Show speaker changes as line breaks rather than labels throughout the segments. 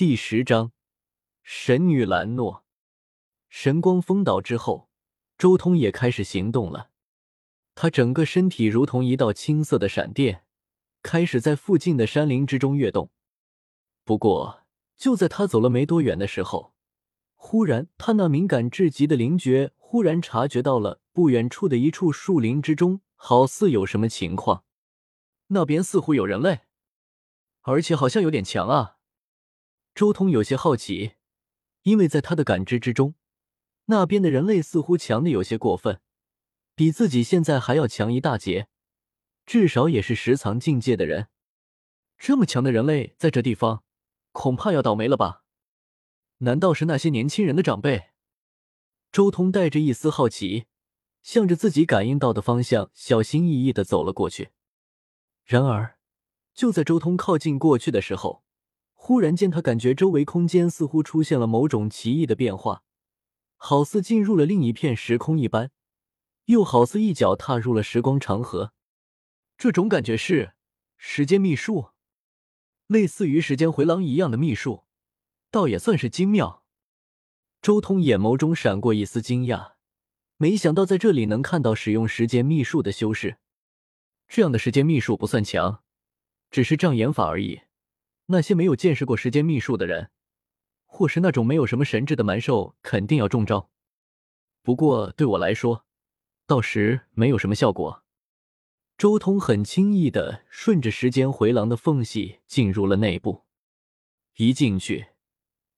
第十章，神女兰诺。神光封岛之后，周通也开始行动了。他整个身体如同一道青色的闪电，开始在附近的山林之中跃动。不过，就在他走了没多远的时候，忽然他那敏感至极的灵觉忽然察觉到了不远处的一处树林之中，好似有什么情况。那边似乎有人类，而且好像有点强啊！周通有些好奇，因为在他的感知之中。那边的人类似乎强的有些过分，比自己现在还要强一大截，至少也是十藏境界的人。这么强的人类在这地方，恐怕要倒霉了吧？难道是那些年轻人的长辈？周通带着一丝好奇，向着自己感应到的方向小心翼翼的走了过去。然而，就在周通靠近过去的时候，忽然间他感觉周围空间似乎出现了某种奇异的变化。好似进入了另一片时空一般，又好似一脚踏入了时光长河。这种感觉是时间秘术，类似于时间回廊一样的秘术，倒也算是精妙。周通眼眸中闪过一丝惊讶，没想到在这里能看到使用时间秘术的修士。这样的时间秘术不算强，只是障眼法而已。那些没有见识过时间秘术的人。或是那种没有什么神智的蛮兽，肯定要中招。不过对我来说，到时没有什么效果。周通很轻易的顺着时间回廊的缝隙进入了内部。一进去，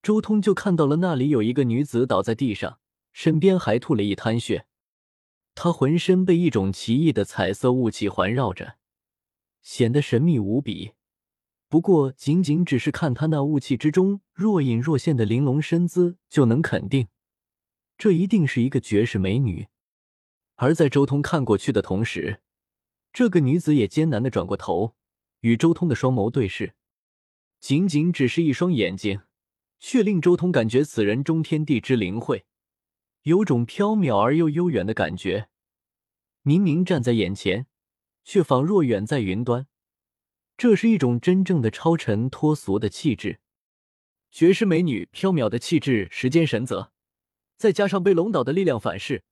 周通就看到了那里有一个女子倒在地上，身边还吐了一滩血。她浑身被一种奇异的彩色雾气环绕着，显得神秘无比。不过，仅仅只是看他那雾气之中若隐若现的玲珑身姿，就能肯定，这一定是一个绝世美女。而在周通看过去的同时，这个女子也艰难的转过头，与周通的双眸对视。仅仅只是一双眼睛，却令周通感觉此人中天地之灵慧，有种飘渺而又悠远的感觉。明明站在眼前，却仿若远在云端。这是一种真正的超尘脱俗的气质，绝世美女，飘渺的气质，时间神则，再加上被龙岛的力量反噬，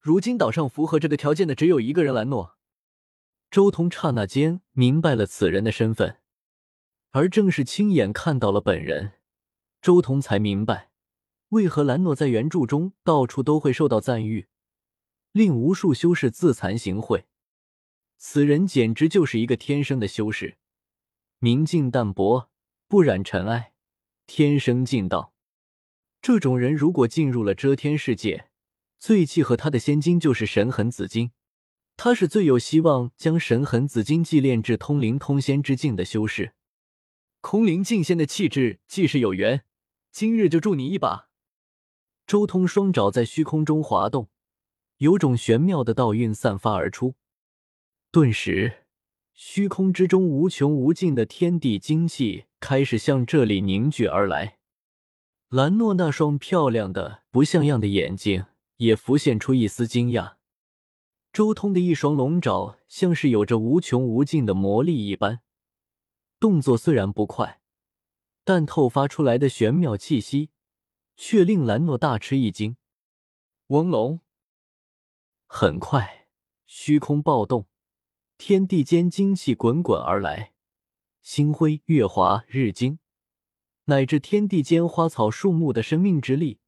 如今岛上符合这个条件的只有一个人——兰诺。周通刹那间明白了此人的身份，而正是亲眼看到了本人，周通才明白为何兰诺在原著中到处都会受到赞誉，令无数修士自惭形秽。此人简直就是一个天生的修士。明净淡泊，不染尘埃，天生净道。这种人如果进入了遮天世界，最契合他的仙经就是神痕紫金。他是最有希望将神痕紫金祭炼至通灵通仙之境的修士。空灵境仙的气质，既是有缘，今日就助你一把。周通双爪在虚空中滑动，有种玄妙的道韵散发而出，顿时。虚空之中无穷无尽的天地精气开始向这里凝聚而来，兰诺那双漂亮的不像样的眼睛也浮现出一丝惊讶。周通的一双龙爪像是有着无穷无尽的魔力一般，动作虽然不快，但透发出来的玄妙气息却令兰诺大吃一惊。翁龙，很快，虚空暴动。天地间精气滚滚而来，星辉、月华、日精，乃至天地间花草树木的生命之力，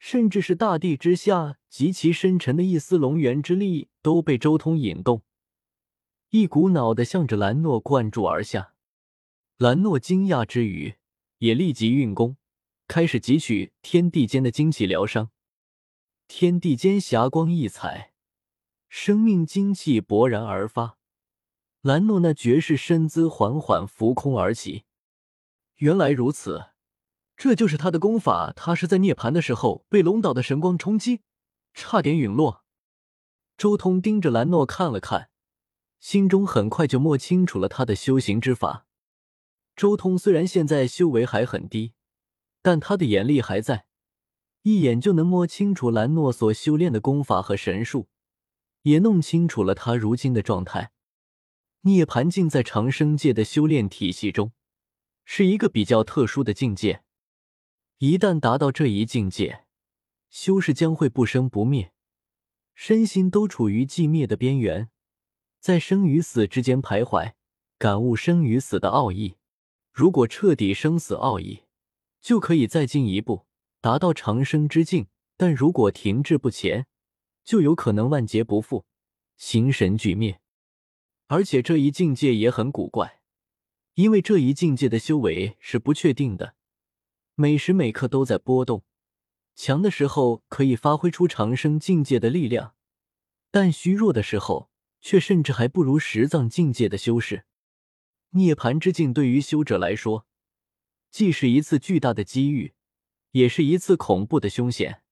甚至是大地之下极其深沉的一丝龙元之力，都被周通引动，一股脑的向着兰诺灌注而下。兰诺惊讶之余，也立即运功，开始汲取天地间的精气疗伤。天地间霞光溢彩。生命精气勃然而发，兰诺那绝世身姿缓缓浮空而起。原来如此，这就是他的功法。他是在涅槃的时候被龙岛的神光冲击，差点陨落。周通盯着兰诺看了看，心中很快就摸清楚了他的修行之法。周通虽然现在修为还很低，但他的眼力还在，一眼就能摸清楚兰诺所修炼的功法和神术。也弄清楚了他如今的状态。涅槃境在长生界的修炼体系中，是一个比较特殊的境界。一旦达到这一境界，修士将会不生不灭，身心都处于寂灭的边缘，在生与死之间徘徊，感悟生与死的奥义。如果彻底生死奥义，就可以再进一步，达到长生之境；但如果停滞不前，就有可能万劫不复，形神俱灭。而且这一境界也很古怪，因为这一境界的修为是不确定的，每时每刻都在波动。强的时候可以发挥出长生境界的力量，但虚弱的时候却甚至还不如十藏境界的修士。涅槃之境对于修者来说，既是一次巨大的机遇，也是一次恐怖的凶险。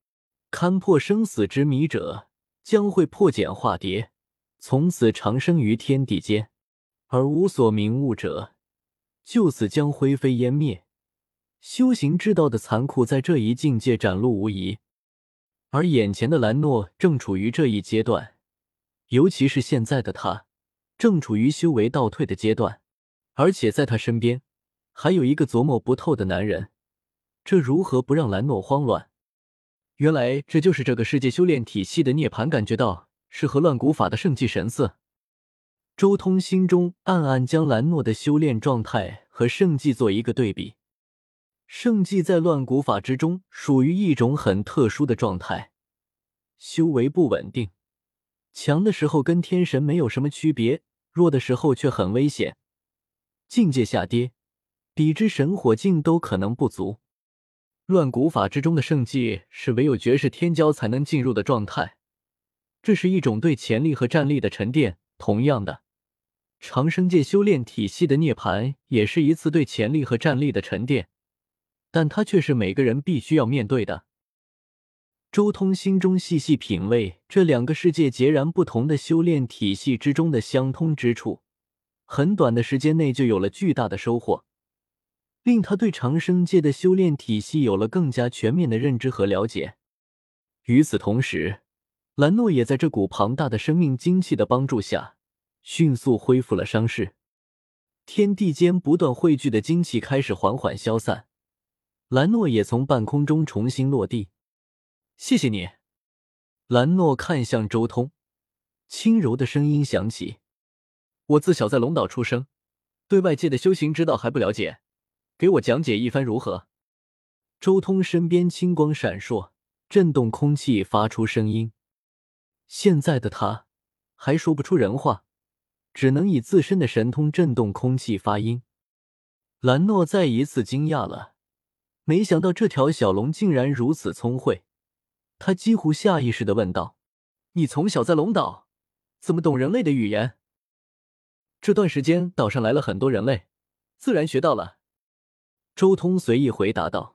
勘破生死之谜者，将会破茧化蝶，从此长生于天地间；而无所明悟者，就此将灰飞烟灭。修行之道的残酷，在这一境界展露无遗。而眼前的兰诺正处于这一阶段，尤其是现在的他，正处于修为倒退的阶段。而且在他身边，还有一个琢磨不透的男人，这如何不让兰诺慌乱？原来这就是这个世界修炼体系的涅槃感觉到是和乱古法的圣迹神似。周通心中暗暗将兰诺的修炼状态和圣迹做一个对比。圣迹在乱古法之中属于一种很特殊的状态，修为不稳定，强的时候跟天神没有什么区别，弱的时候却很危险。境界下跌，比之神火境都可能不足。乱古法之中的圣迹是唯有绝世天骄才能进入的状态，这是一种对潜力和战力的沉淀。同样的，长生界修炼体系的涅槃也是一次对潜力和战力的沉淀，但它却是每个人必须要面对的。周通心中细细品味这两个世界截然不同的修炼体系之中的相通之处。很短的时间内就有了巨大的收获，令他对长生界的修炼体系有了更加全面的认知和了解。与此同时，兰诺也在这股庞大的生命精气的帮助下，迅速恢复了伤势。天地间不断汇聚的精气开始缓缓消散，兰诺也从半空中重新落地。谢谢你，兰诺看向周通，轻柔的声音响起。我自小在龙岛出生，对外界的修行之道还不了解，给我讲解一番如何？周通身边青光闪烁，震动空气，发出声音。现在的他还说不出人话，只能以自身的神通震动空气发音。兰诺再一次惊讶了，没想到这条小龙竟然如此聪慧。他几乎下意识的问道：“你从小在龙岛，怎么懂人类的语言？”这段时间岛上来了很多人类，自然学到了。周通随意回答道。